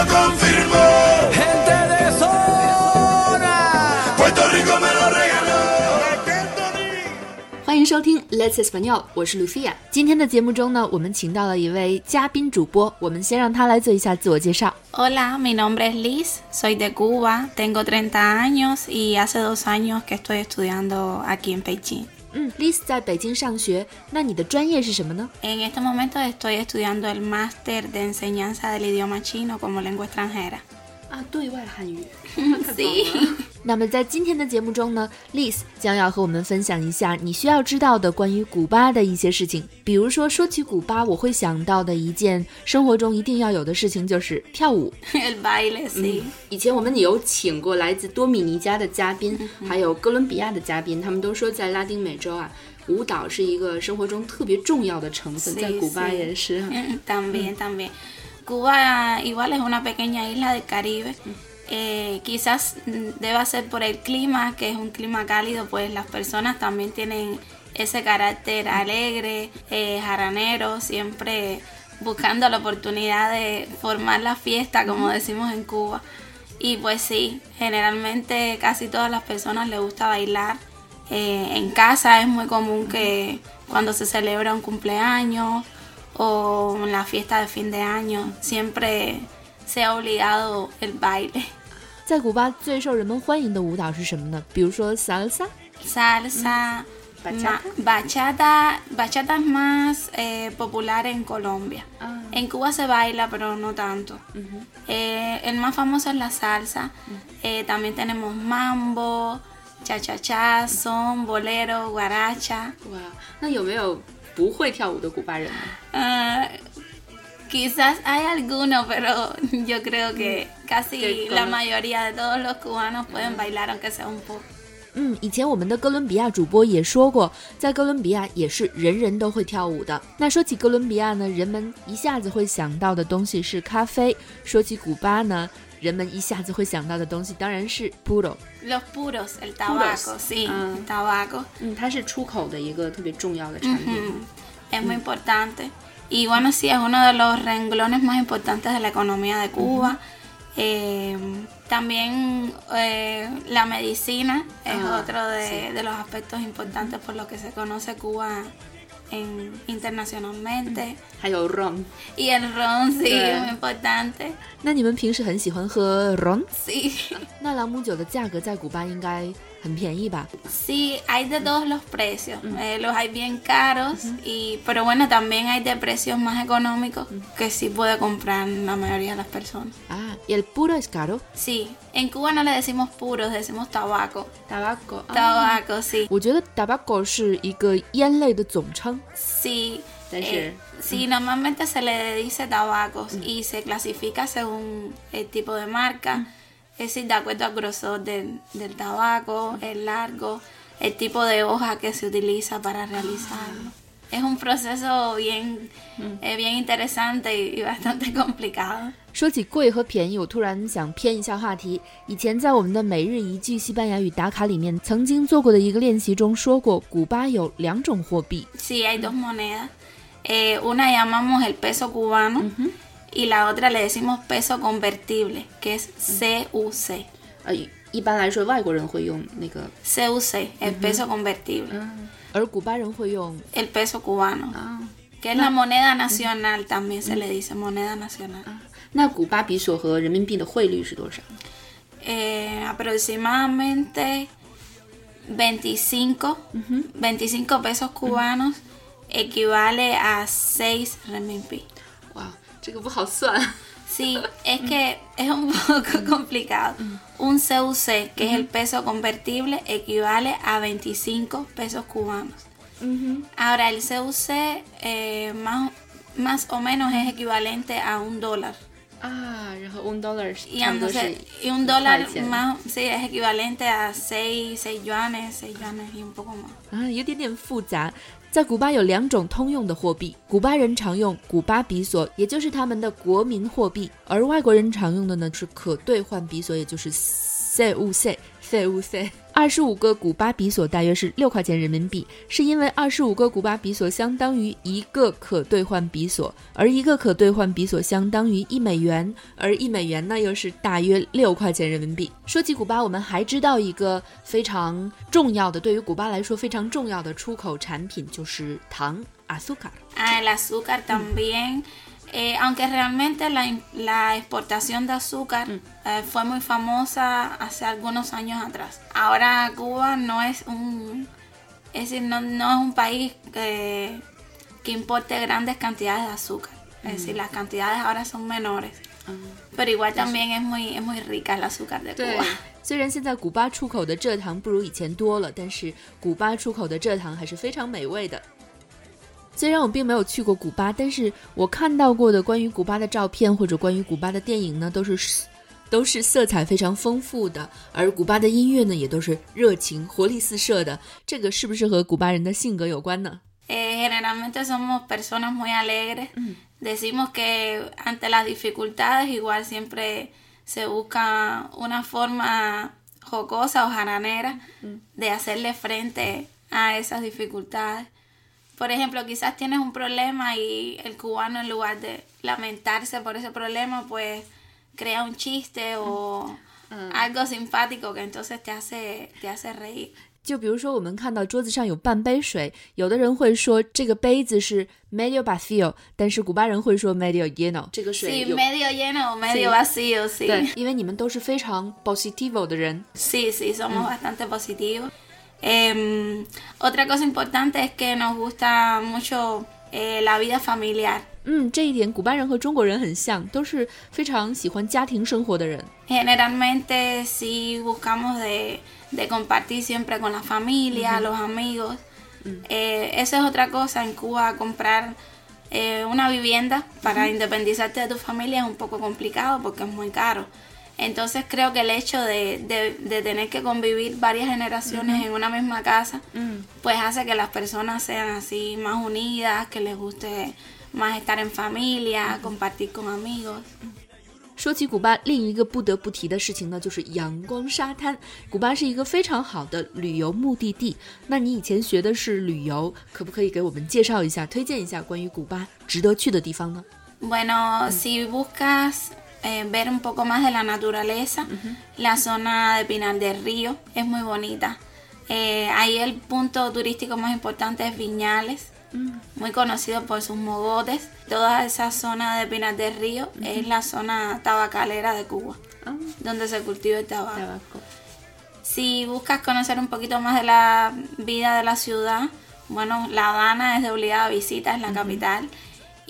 lo confirmó. Gente de zona. Puerto Rico me lo regaló. 欢迎收听 Let's Español，我是 Lucia。今天的节目中呢，我们请到了一位嘉宾主播，我们先让他来做一下自我介绍。 Hola, mi nombre es Liz, soy de Cuba, tengo 30 años y hace dos años que estoy estudiando aquí en Beijing. 嗯，Liz 在北京上学，那你的专业是什么呢？ En este momento estoy estudiando el máster de enseñanza del idioma chino como lengua extranjera. 啊，对外汉语。 Sí. 那么在今天的节目中呢，Liz 将要和我们分享一下你需要知道的关于古巴的一些事情。比如说，说起古巴，我会想到的一件生活中一定要有的事情就是跳舞。以前我们有请过来自多米尼加的嘉宾，还有哥伦比亚的嘉宾，他们都说在拉丁美洲啊，舞蹈是一个生活中特别重要的成分在古巴.也是。También, también. Cuba igual es una pequeña isla del Caribe. Eh, quizás deba ser por el clima, que es un clima cálido, pues las personas también tienen ese carácter alegre, eh, jaranero, siempre buscando la oportunidad de formar la fiesta, como decimos en Cuba. Y pues sí, generalmente casi todas las personas les gusta bailar. Eh, en casa es muy común que cuando se celebra un cumpleaños o la fiesta de fin de año, siempre sea obligado el baile. 在古巴最受人们欢迎的舞蹈是什么呢？比如说 salsa。Salsa, Bachata. ma- bachata, bachata es más eh, popular en Colombia. Ah. En Cuba se baila, pero no tanto. Eh, el más famoso es la salsa. Eh, también tenemos mambo, cha-cha-cha, son, bolero, guaracha. 哇，那有没有不会跳舞的古巴人呢？Ah, quizás hay algunos, pero yo creo que casi Que la con- mayoría de todos los cubanos pueden bailar, aunque sea un poco. 嗯，以前我们的哥伦比亚主播也说过，在哥伦比亚也是人人都会跳舞的。那说起哥伦比亚呢，人们一下子会想到的东西是咖啡；说起古巴呢，人们一下子会想到的东西当然是 puro。 Los puros, el tabaco, sí, Ah. el tabaco. 嗯，它是出口的一个特别重要的产品。 Ujú, Es muy importante. Y bueno, sí, es uno de los renglones más importantes de la economía de Cuba. Eh, también eh, la medicina es Ah, otro de, de los aspectos importantes por lo que se conoce Cuba en- internacionalmente. 还有 ron。 Y el ron, sí, Sí. es muy importante. 那你们平时很喜欢喝 ron？ Sí. 那朗姆酒的价格在古巴应该 很便宜吧？ Sí, hay de todos los precios. Eh, los hay bien caros, y, pero bueno, también hay de precios más económicos que sí puede comprar la mayoría de las personas. 啊，y el puro es caro。 Sí, en Cuba no le decimos puros, decimos tabaco. tabaco。 Tabaco, sí. 我觉得 tabaco 是一个烟类的总称。 Sí. That's eh, sí, normalmente se le dice tabacos y se clasifica según el tipo de marca. Es decir, de acuerdo al grosor del, del tabaco, el largo, el tipo de hoja que se utiliza para realizarlo. Es un proceso bien, eh, bien interesante y, y bastante complicado. 说起贵和便宜，我突然想偏一下话题。以前在我们的每日一句西班牙语打卡里面，曾经做过的一个练习中说过，古巴有两种货币， Sí, hay dos monedas. Eh, una llamamos el peso cubano y la otra le decimos peso convertible, que es CUC. 呃，一般来说外国人会用那个， CUC, el peso convertible, 而古巴人会用 el peso cubano, 啊。 que es la moneda nacional, también se le dice moneda nacional. 那古巴比索和人民币的汇率是多少？ Eh, aproximadamente 25, 25 pesos cubanos equivale a 6 renminbi. 哇， 这个不好算。 Sí, es que es un poco complicado. Un CUC, que es el peso convertible, equivale a 25 pesos cubanos. Ahora, el CUC eh, más, más o menos es equivalente a un dólar. 啊，然后 one dollar Y, 差不多是 entonces, y un 一 dólar 块钱 más, sí, es equivalente a 6, 6 yuanes, 6 yuanes y un poco más. 啊，有点点复杂。 在古巴有两种通用的货币，古巴人常用古巴比索，也就是他们的国民货币，而外国人常用的呢是可兑换比索，也就是 CUC 塞乌塞。二十五个古巴比索大约是六块钱人民币，是因为二十五个古巴比索相当于一个可兑换比索，而一个可兑换比索相当于一美元，而一美元呢又是大约六块钱人民币。说起古巴，我们还知道一个非常重要的，对于古巴来说非常重要的出口产品就是糖，azúcar。Ah, el azúcar también. Eh, aunque realmente la, im- la exportación de azúcar eh, fue muy famosa hace algunos años atrás. Ahora Cuba no es un, es decir, no, no es un país que, que importe grandes cantidades de azúcar. Es decir, las cantidades ahora son menores. Pero igual también es muy, es muy rica el azúcar de 对 Cuba.，虽然现在古巴出口的蔗糖不如以前多了，但是古巴出口的蔗糖还是非常美味的。 虽然我并没有去过古巴，但是我看到过的关于古巴的照片或者关于古巴的电影呢，都是都是色彩非常丰富的，而古巴的音乐呢，也都是热情、活力四射的。这个是不是和古巴人的性格有关呢？Eh, generalmente somos personas muy alegres. Decimos que ante las dificultades igual siempre se busca una forma jocosa o jaranera de hacerle frente a esas dificultades. Por ejemplo, quizás tienes un problema y el cubano en lugar de lamentarse por ese problema, pues crea un chiste o algo simpático que entonces te hace, te hace reír. 就比如说，我们看到桌子上有半杯水，有的人会说这个杯子是 medio vacío，但是古巴人会说 medio lleno。这个水 Sí, 有 medio lleno o medio Sí. vacío, sí. 对，因为你们都是非常 positivo 的人。 Sí, sí, somos bastante positivos. Em, otra cosa importante es que nos gusta mucho eh, la vida familiar. 嗯，这一点古巴人和中国人很像，都是非常喜欢家庭生活的人。 Generalmente sí buscamos de, de compartir siempre con la familia, los amigos. Eh, esa es otra cosa en Cuba, comprar eh, una vivienda para independizarte de tu familia es un poco complicado porque es muy caro. Entonces creo que el hecho de, de- de tener que convivir varias generaciones en una misma casa, pues hace que las personas sean así más unidas, que les guste más estar en familia, compartir con amigos. 说起古巴，另一个不得不提的事情呢，就是阳光沙滩。古巴是一个非常好的旅游目的地。那你以前学的是旅游，可不可以给我们介绍一下、推荐一下关于古巴值得去的地方呢？ Bueno, si buscas eh, ver un poco más de la naturaleza, la zona de Pinar del Río es muy bonita. Eh, ahí el punto turístico más importante es Viñales, muy conocido por sus mogotes. Toda esa zona de Pinar del Río es la zona tabacalera de Cuba, donde se cultiva el tabaco. Si buscas conocer un poquito más de la vida de la ciudad, bueno, La Habana es de obligada visita, es la capital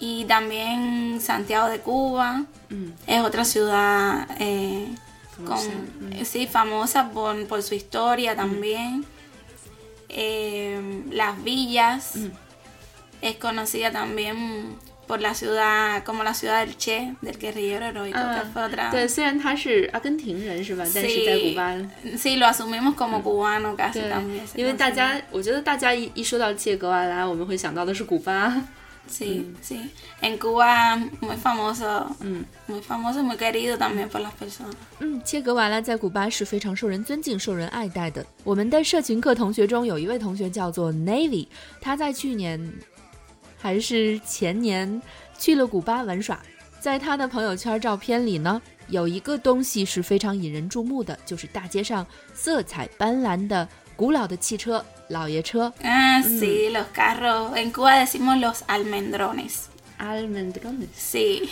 Y también Santiago de Cuba es otra ciudad eh, con, sí, famosa por, por su historia también. Eh, Las Villas es conocida también por la ciudad, como la ciudad del Che, del guerrillero heroico, que fue otra. 对，虽然他是阿根廷人是吧？但是 Sí, 在古巴， sí, lo asumimos como cubano casi 对 también. se 因为大 considera. 家，我觉得大家一一说到切格瓦拉，我们会想到的是古巴。 Sí, sí. En Cuba muy famoso, muy famoso y muy querido también por las personas. 嗯，切格瓦拉在古巴是非常受人尊敬、受人爱戴的。我们的社群课同学中有一位同学叫做 Navy，他在去年还是前年去了古巴玩耍。在他的朋友圈照片里呢，有一个东西是非常引人注目的，就是大街上色彩斑斓的古老的汽车——老爷车 Ah, sí, los carros. En Cuba decimos los almendrones. almendrones Sí.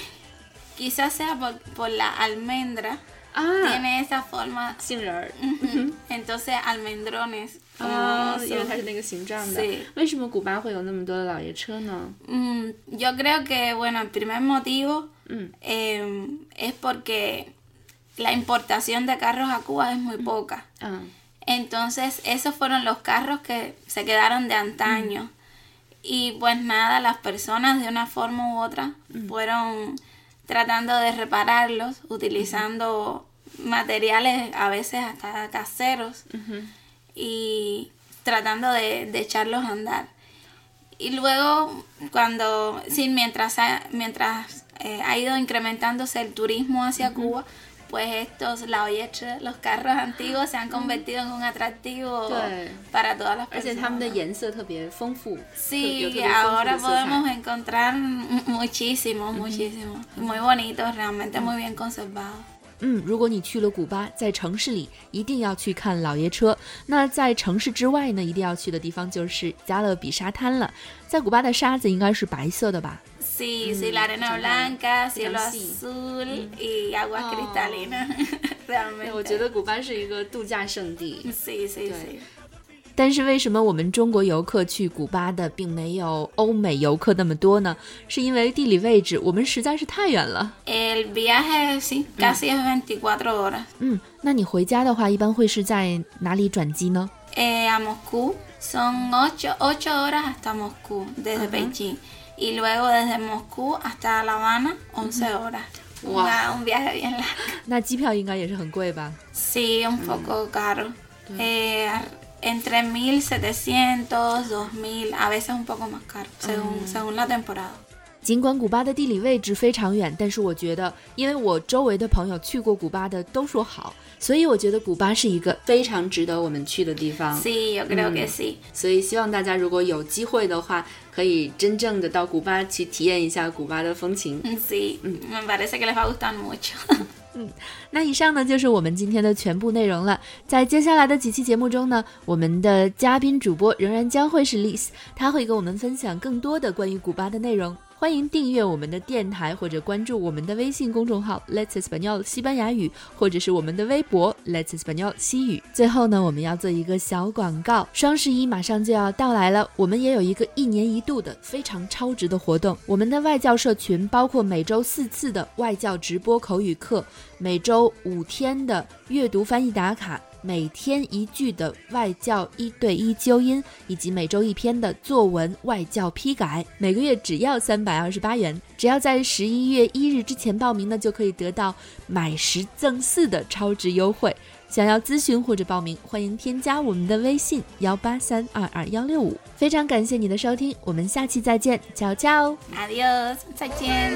Quizás sea por, por la almendra. 啊， Tiene esa forma. 杏仁儿 Ujú. Entonces, almendrones. como 啊， son- 因为它是那个形状的是。为什么古巴会有那么多的老爷车呢？ Mm, yo creo que, bueno, el primer motivo Mm. eh, es porque la importación de carros a Cuba es muy poca. 嗯 Entonces, esos fueron los carros que se quedaron de antaño. Y pues nada, las personas de una forma u otra fueron tratando de repararlos, utilizando materiales a veces hasta caseros y tratando de, de echarlos a andar. Y luego, cuando, sí, mientras ha, mientras eh, ha ido incrementándose el turismo hacia Cuba, pues estos la oyeche, los carros antiguos se han convertido en un atractivo para todas las 而且它们的 personas. 颜色特别丰富，有 Sí, 特别丰富 ahora 的色彩 podemos encontrar mu- muchísimos, muchísimos. Muy bonitos, realmente muy bien conservados. 嗯，如果你去了古巴，在城市里一定要去看老爷车。那在城市之外呢，一定要去的地方就是加勒比沙滩了。在古巴的沙子应该是白色的吧？Sí, sí, la arena blanca, cielo sí. azul y aguas Oh. cristalinas. Realmente. 我觉得古巴是一个度假胜地。Sí, sí, sí. 但是为什么我们中国游客去古巴的并没有欧美游客那么多呢？是因为地理位置我们实在是太远了。El viaje, sí, casi es 24 horas. 嗯，那你回家的话，一般会是在哪里转机呢？Eh, a Moscú son 8, ocho horas hasta Moscú desde Beijing. y luego desde Moscú hasta La Habana 11 horas. Wow. Una, un viaje bien largo. ¿La es muy Sí, un poco mm. caro. Eh, entre 1700, 2000, a veces un poco más caro, según, mm. según la temporada. 尽管古巴的地理位置非常远，但是我觉得，因为我周围的朋友去过古巴的都说好，所以我觉得古巴是一个非常值得我们去的地方。Sí, yo creo que sí. 所以希望大家如果有机会的话，可以真正的到古巴去体验一下古巴的风情。Sí, me parece que les va a gustar mucho. 那以上呢就是我们今天的全部内容了。在接下来的几期节目中呢，我们的嘉宾主播仍然将会是 Liz，他会跟我们分享更多的关于古巴的内容。欢迎订阅我们的电台，或者关注我们的微信公众号 Let's e s p a n o l 西班牙语，或者是我们的微博 Let's e s p a n o l 西语。最后呢，我们要做一个小广告，双十一马上就要到来了，我们也有一个一年一度的非常超值的活动。我们的外教社群包括每周四次的外教直播口语课，每周五天的阅读翻译打卡。每天一句的外教一对一纠音，以及每周一篇的作文外教批改，每个月只要三百二十八元。只要在十一月一日之前报名呢，就可以得到买十赠四的超值优惠。想要咨询或者报名，欢迎添加我们的微信幺八三二二幺六五。非常感谢你的收听，我们下期再见，ciao ciao。Adiós, 再见。